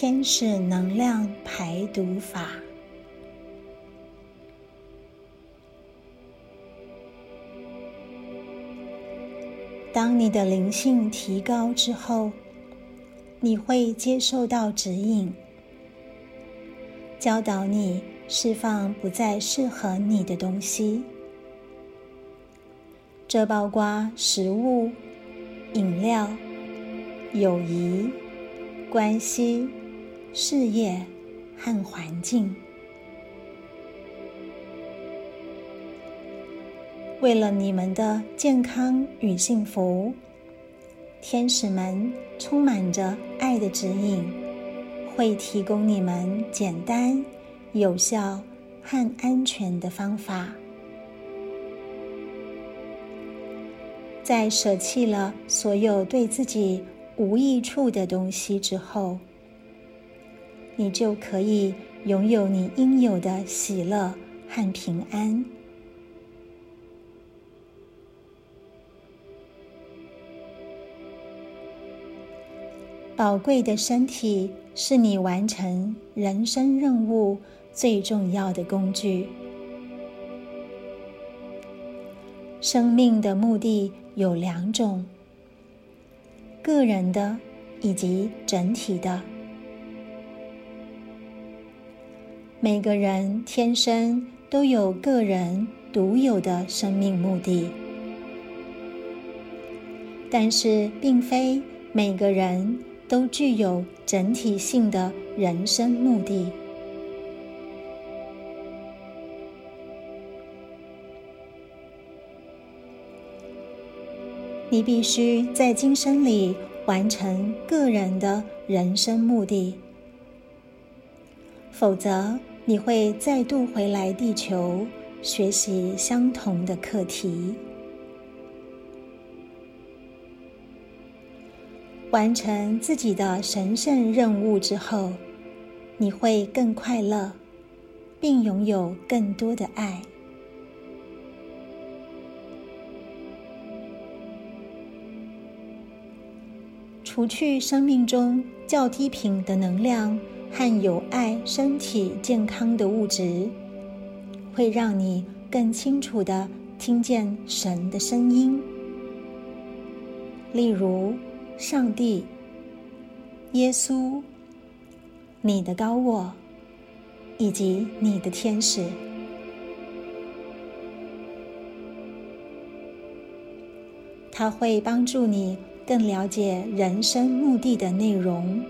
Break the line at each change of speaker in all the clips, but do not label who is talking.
天使能量排毒法。当你的灵性提高之后，你会接受到指引，教导你释放不再适合你的东西。这包括食物、饮料、友谊、关系、事业和环境。为了你们的健康与幸福，天使们充满着爱的指引，会提供你们简单、有效和安全的方法。在舍弃了所有对自己无益处的东西之后，你就可以拥有你应有的喜乐和平安。宝贵的身体是你完成人生任务最重要的工具。生命的目的有两种：个人的以及整体的。每个人天生都有个人独有的生命目的，但是并非每个人。都具有整体性的人生目的。你必须在今生里完成个人的人生目的，否则你会再度回来地球学习相同的课题。完成自己的神圣任务之后，你会更快乐，并拥有更多的爱。除去生命中较低频的能量和有爱、身体健康的物质，会让你更清楚的听见神的声音，例如。上帝、耶稣、你的高我以及你的天使，他会帮助你更了解人生目的的内容，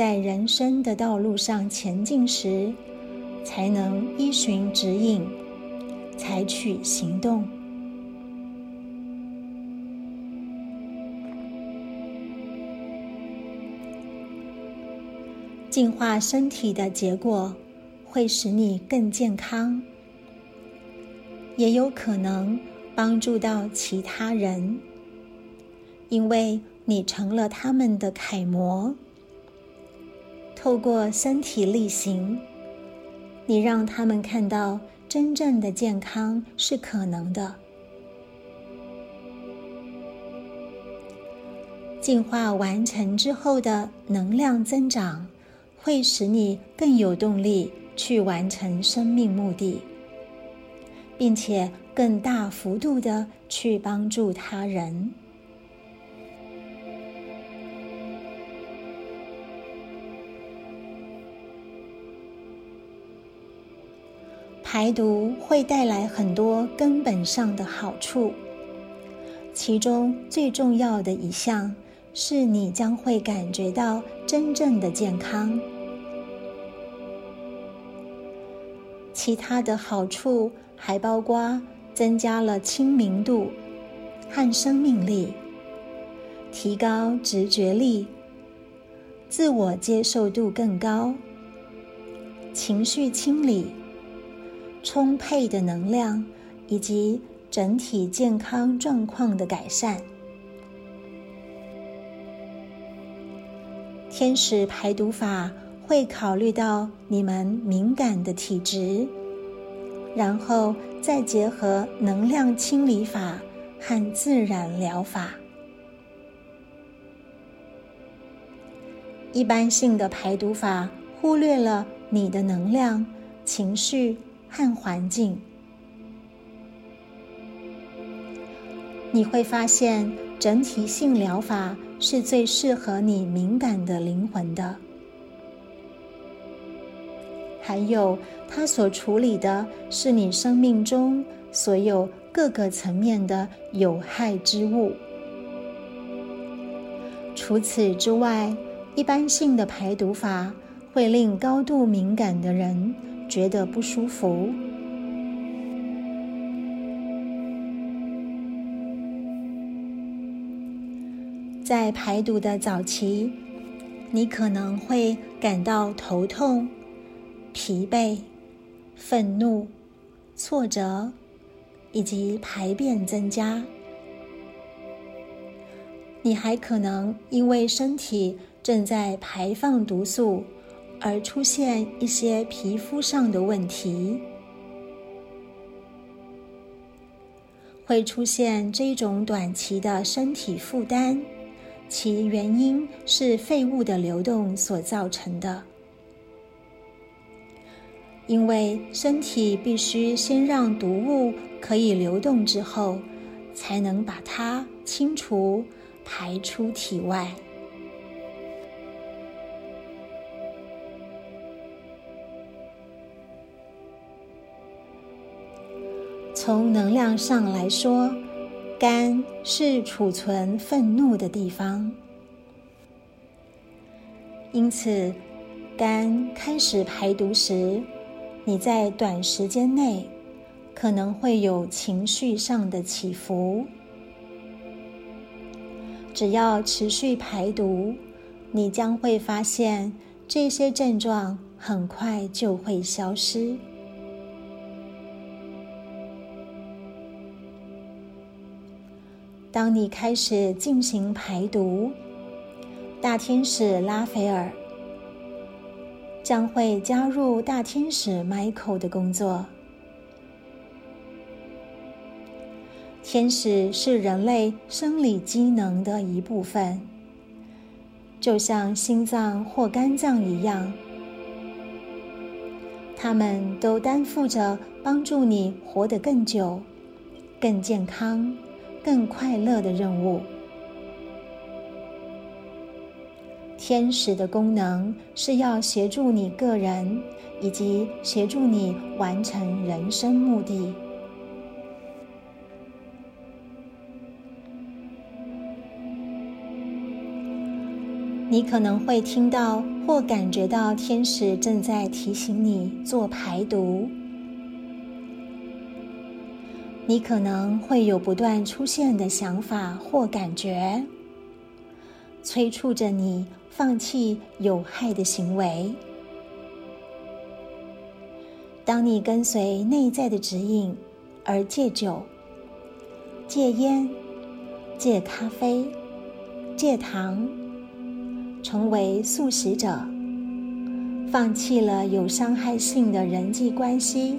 在人生的道路上前进时，才能依循指引，采取行动。净化身体的结果会使你更健康，也有可能帮助到其他人，因为你成了他们的楷模。透过身体力行，你让他们看到真正的健康是可能的。进化完成之后的能量增长。会使你更有动力去完成生命目的，并且更大幅度的去帮助他人。排毒会带来很多根本上的好处，其中最重要的一项。是你将会感觉到真正的健康。其他的好处还包括增加了亲民度和生命力，提高直觉力，自我接受度更高，情绪清理，充沛的能量以及整体健康状况的改善。天使排毒法会考虑到你们敏感的体质，然后再结合能量清理法和自然疗法。一般性的排毒法忽略了你的能量、情绪和环境。你会发现，整体性疗法是最适合你敏感的灵魂的。还有，它所处理的是你生命中所有各个层面的有害之物。除此之外，一般性的排毒法会令高度敏感的人觉得不舒服。在排毒的早期，你可能会感到头痛、疲惫、愤怒、挫折，以及排便增加。你还可能因为身体正在排放毒素，而出现一些皮肤上的问题，会出现这种短期的身体负担。其原因是废物的流动所造成的，因为身体必须先让毒物可以流动之后，才能把它清除、排出体外。从能量上来说。肝是储存愤怒的地方，因此，肝开始排毒时，你在短时间内可能会有情绪上的起伏。只要持续排毒，你将会发现这些症状很快就会消失。当你开始进行排毒，大天使拉斐尔将会加入大天使 Michael 的工作。天使是人类生理机能的一部分，就像心脏或肝脏一样，他们都担负着帮助你活得更久、更健康。更快乐的任务。天使的功能是要协助你个人，以及协助你完成人生目的。你可能会听到或感觉到天使正在提醒你做排毒。你可能会有不断出现的想法或感觉，催促着你放弃有害的行为。当你跟随内在的指引而戒酒、戒烟、戒咖啡、戒糖，成为素食者，放弃了有伤害性的人际关系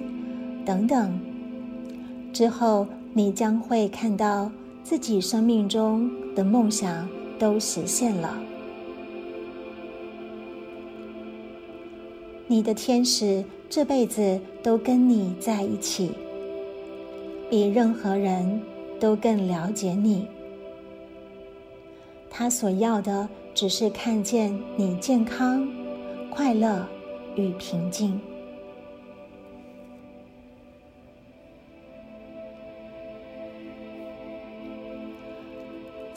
等等。之后，你将会看到自己生命中的梦想都实现了。你的天使这辈子都跟你在一起，比任何人都更了解你。他所要的只是看见你健康、快乐与平静。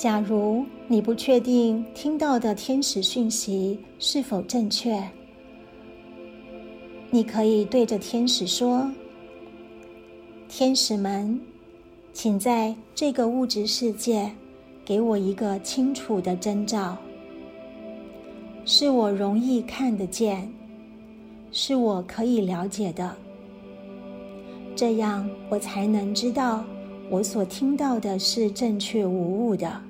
假如你不确定听到的天使讯息是否正确，你可以对着天使说：“天使们，请在这个物质世界给我一个清楚的征兆，是我容易看得见，是我可以了解的，这样我才能知道我所听到的是正确无误的。”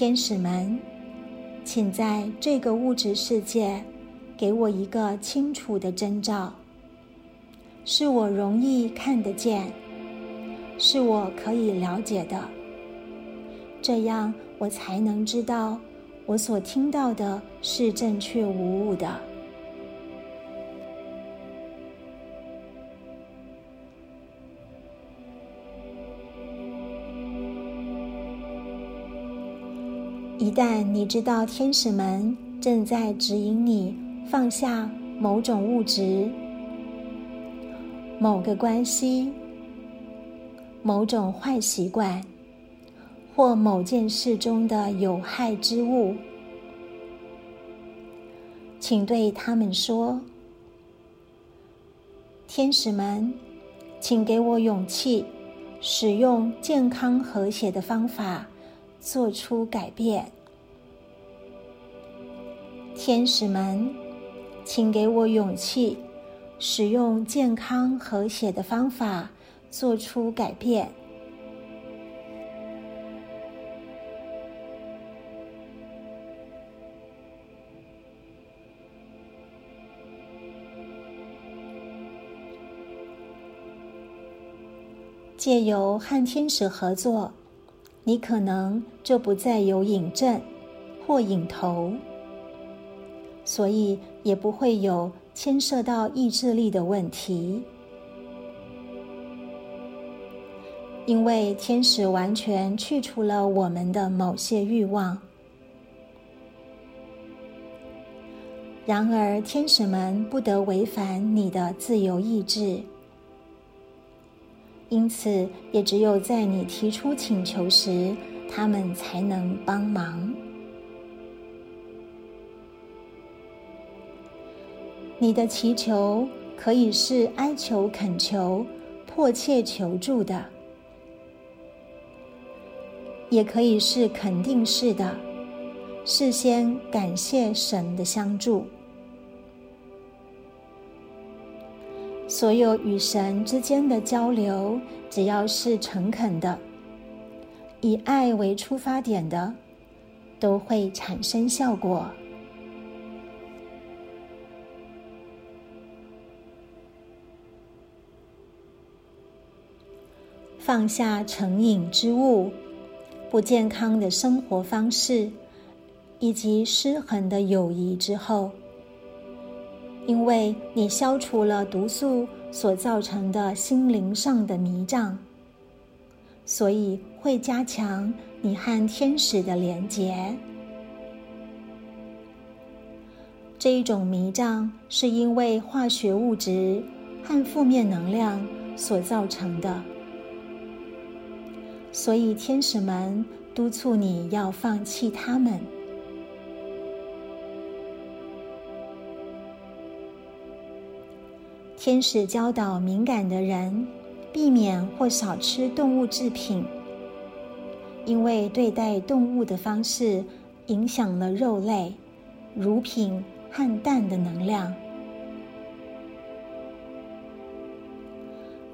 天使们，请在这个物质世界给我一个清楚的征兆，是我容易看得见，是我可以了解的，这样我才能知道我所听到的是正确无误的。一旦你知道天使们正在指引你放下某种物质、某个关系、某种坏习惯。或某件事中的有害之物，请对他们说：“天使们，请给我勇气，使用健康和谐的方法做出改变。天使们，请给我勇气，使用健康和谐的方法做出改变。”借由和天使合作，你可能就不再有瘾症或瘾头，所以也不会有牵涉到意志力的问题，因为天使完全去除了我们的某些欲望。然而，天使们不得违反你的自由意志。因此，也只有在你提出请求时，他们才能帮忙。你的祈求可以是哀求、恳求、迫切求助的，也可以是肯定式的，事先感谢神的相助。所有与神之间的交流，只要是诚恳的，以爱为出发点的，都会产生效果。放下成瘾之物、不健康的生活方式以及失衡的友谊之后。因为你消除了毒素所造成的心灵上的迷障，所以会加强你和天使的连结。这一种迷障是因为化学物质和负面能量所造成的，所以天使们督促你要放弃它们。天使教导敏感的人避免或少吃动物制品，因为对待动物的方式影响了肉类、乳品和蛋的能量。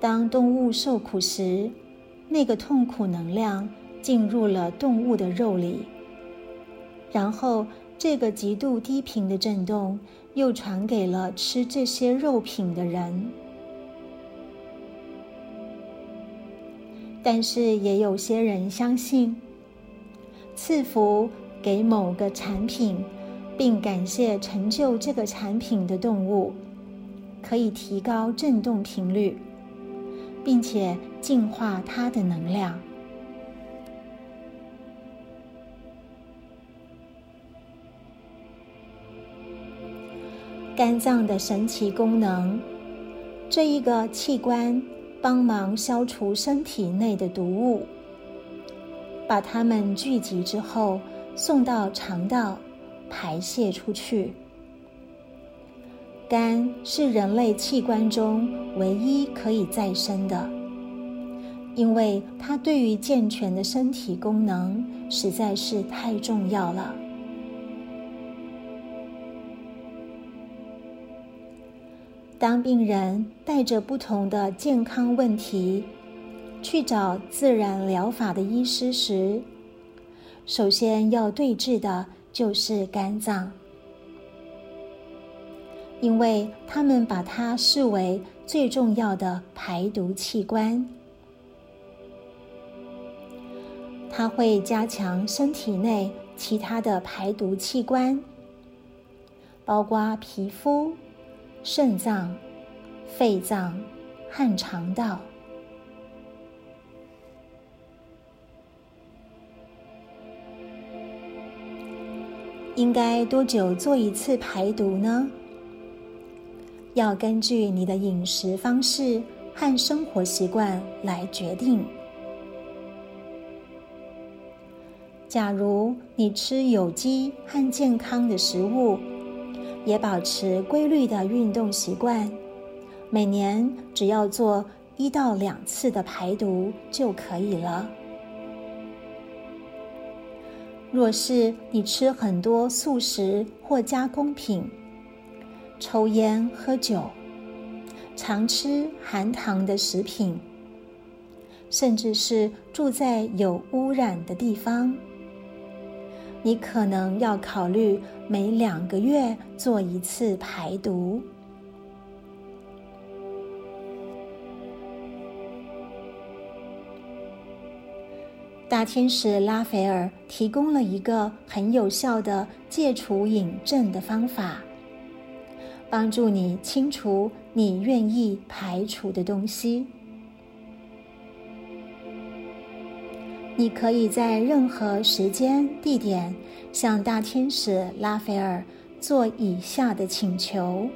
当动物受苦时，那个痛苦能量进入了动物的肉里，然后这个极度低频的震动。又传给了吃这些肉品的人，但是也有些人相信，赐福给某个产品，并感谢成就这个产品的动物，可以提高振动频率，并且净化它的能量。肝脏的神奇功能，这一个器官帮忙消除身体内的毒物，把它们聚集之后送到肠道排泄出去。肝是人类器官中唯一可以再生的，因为它对于健全的身体功能实在是太重要了。当病人带着不同的健康问题去找自然疗法的医师时，首先要对治的就是肝脏，因为他们把它视为最重要的排毒器官。它会加强身体内其他的排毒器官，包括皮肤、肾脏、肺脏和肠道。应该多久做一次排毒呢？要根据你的饮食方式和生活习惯来决定。假如你吃有机和健康的食物，也保持规律的运动习惯，每年只要做一到两次的排毒就可以了。若是你吃很多素食或加工品，抽烟喝酒，常吃含糖的食品，甚至是住在有污染的地方，你可能要考虑每两个月做一次排毒。大天使拉斐尔提供了一个很有效的戒除瘾症的方法，帮助你清除你愿意排除的东西。你可以在任何时间、地点向大天使拉斐尔做以下的请求。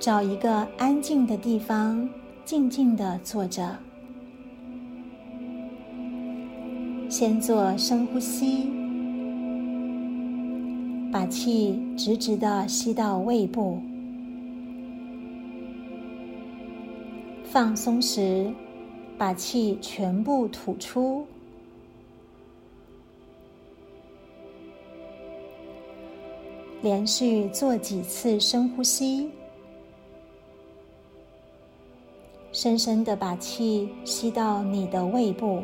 找一个安静的地方，静静的坐着。先做深呼吸，把气直直的吸到胃部。放松时，把气全部吐出。连续做几次深呼吸。深深的把气吸到你的胃部，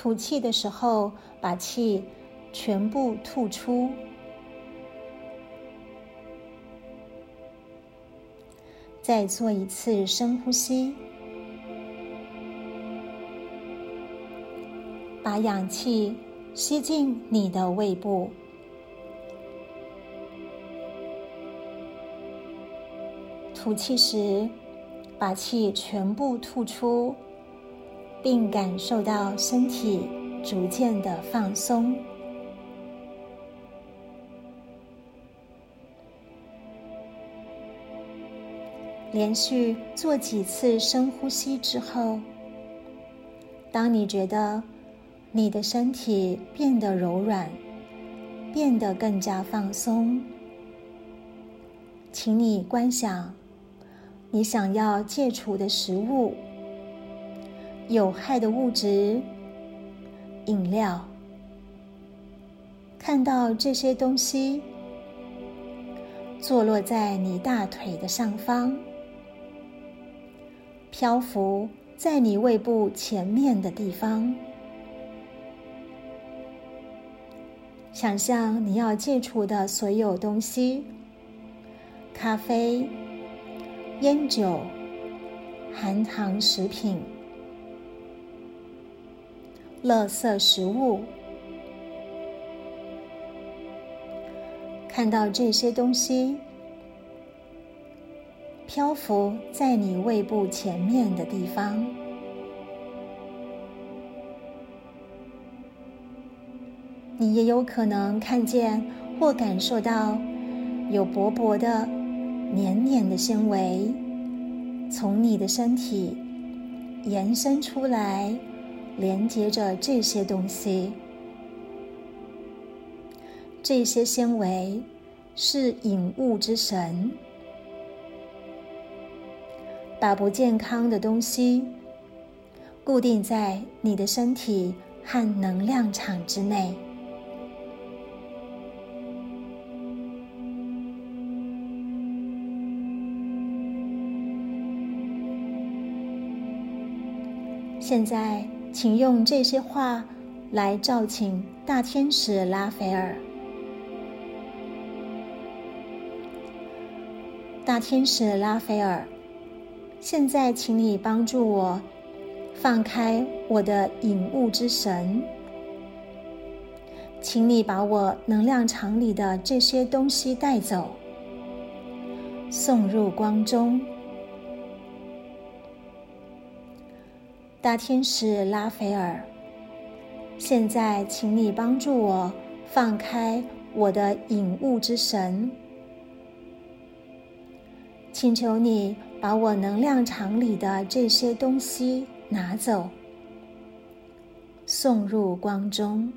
吐气的时候把气全部吐出。再做一次深呼吸，把氧气吸进你的胃部。吐气时，把气全部吐出，并感受到身体逐渐的放松。连续做几次深呼吸之后，当你觉得你的身体变得柔软，变得更加放松，请你观想。你想要戒除的食物、有害的物质、饮料，看到这些东西坐落在你大腿的上方，漂浮在你胃部前面的地方。想象你要戒除的所有东西：咖啡。烟酒、含糖食品、垃圾食物，看到这些东西漂浮在你胃部前面的地方，你也有可能看见或感受到有薄薄的。黏黏的纤维从你的身体延伸出来，连接着这些东西。这些纤维是引物之神，把不健康的东西固定在你的身体和能量场之内。现在，请用这些话来召请大天使拉斐尔。大天使拉斐尔现在请你帮助我放开我的引物之神。请你把我能量场里的这些东西带走送入光中。大天使拉斐尔，现在请你帮助我放开我的引物之神。请求你把我能量场里的这些东西拿走，送入光中。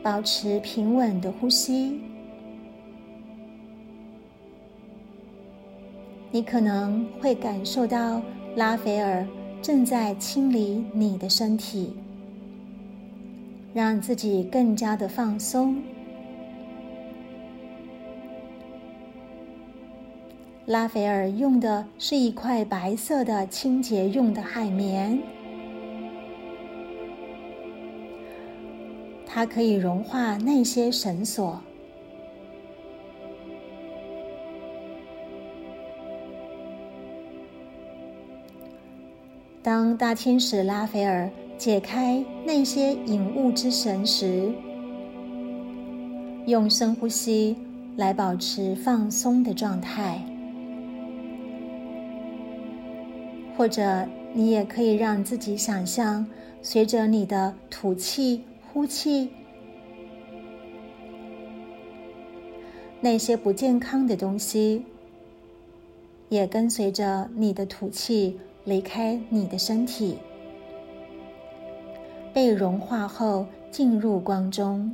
保持平稳的呼吸。你可能会感受到拉斐尔正在清理你的身体，让自己更加的放松。拉斐尔用的是一块白色的清洁用的海绵，它可以融化那些绳索。当大天使拉斐尔解开那些引物之绳时，用深呼吸来保持放松的状态。或者，你也可以让自己想象，随着你的吐气、呼气，那些不健康的东西也跟随着你的吐气离开你的身体，被融化后进入光中。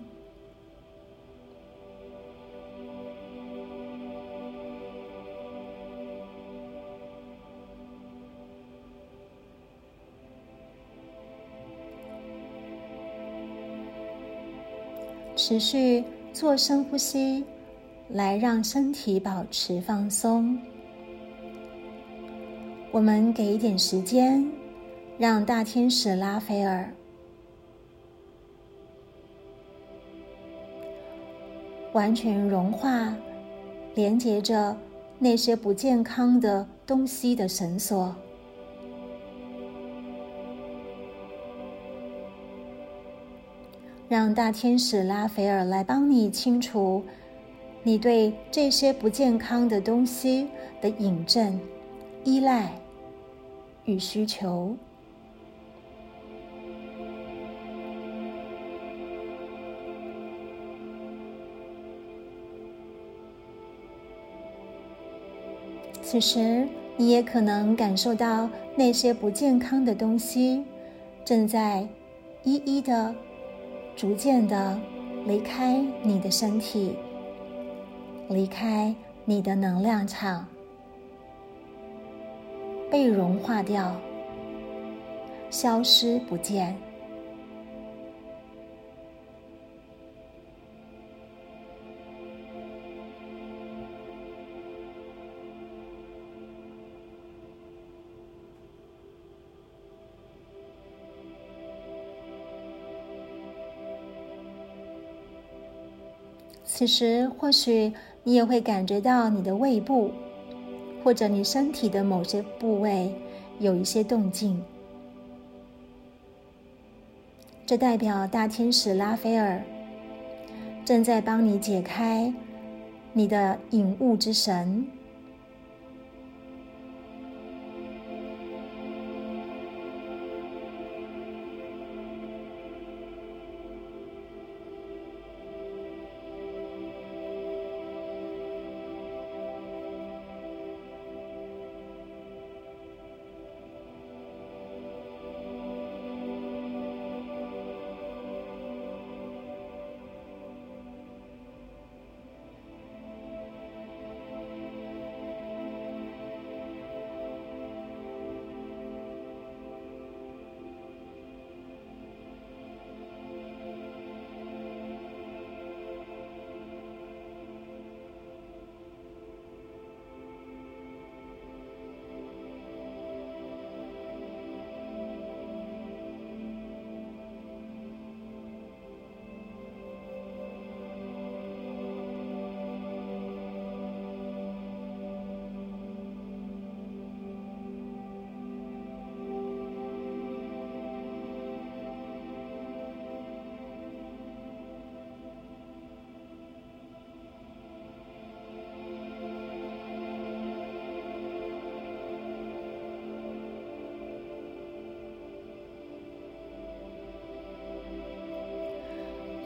持续做深呼吸，来让身体保持放松。我们给一点时间，让大天使拉斐尔完全融化，连接着那些不健康的东西的绳索。让大天使拉斐尔来帮你清除你对这些不健康的东西的引证、依赖与需求。此时，你也可能感受到那些不健康的东西正在一一的。逐渐的离开你的身体，离开你的能量场，被融化掉，消失不见。此时，或许你也会感觉到你的胃部，或者你身体的某些部位有一些动静。这代表大天使拉斐尔正在帮你解开你的引物之神。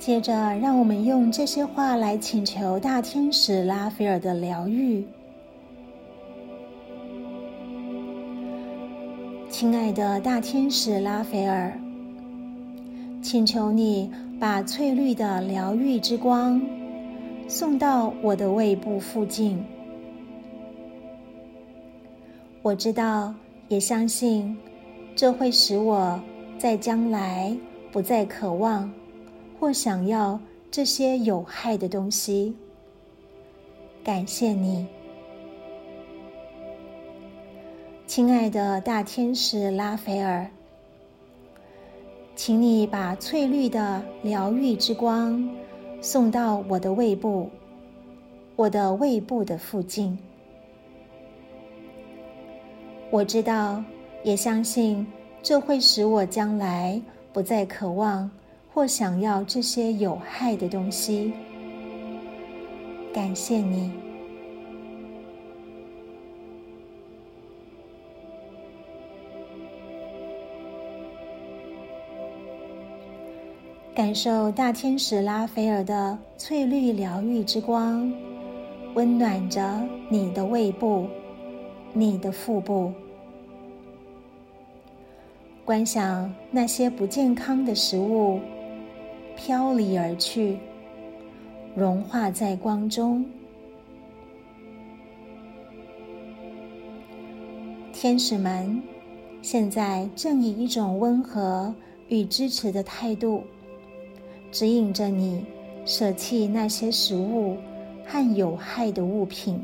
接着，让我们用这些话来请求大天使拉斐尔的疗愈。亲爱的大天使拉斐尔，请求你把翠绿的疗愈之光送到我的胃部附近。我知道，也相信，这会使我在将来不再渴望。或想要这些有害的东西，感谢你，亲爱的大天使拉斐尔，请你把翠绿的疗愈之光送到我的胃部，我的胃部的附近。我知道，也相信，这会使我将来不再渴望。或想要这些有害的东西，感谢你，感受大天使拉斐尔的翠绿疗愈之光，温暖着你的胃部、你的腹部，观想那些不健康的食物。飘离而去，融化在光中。天使们现在正以一种温和与支持的态度，指引着你舍弃那些食物和有害的物品，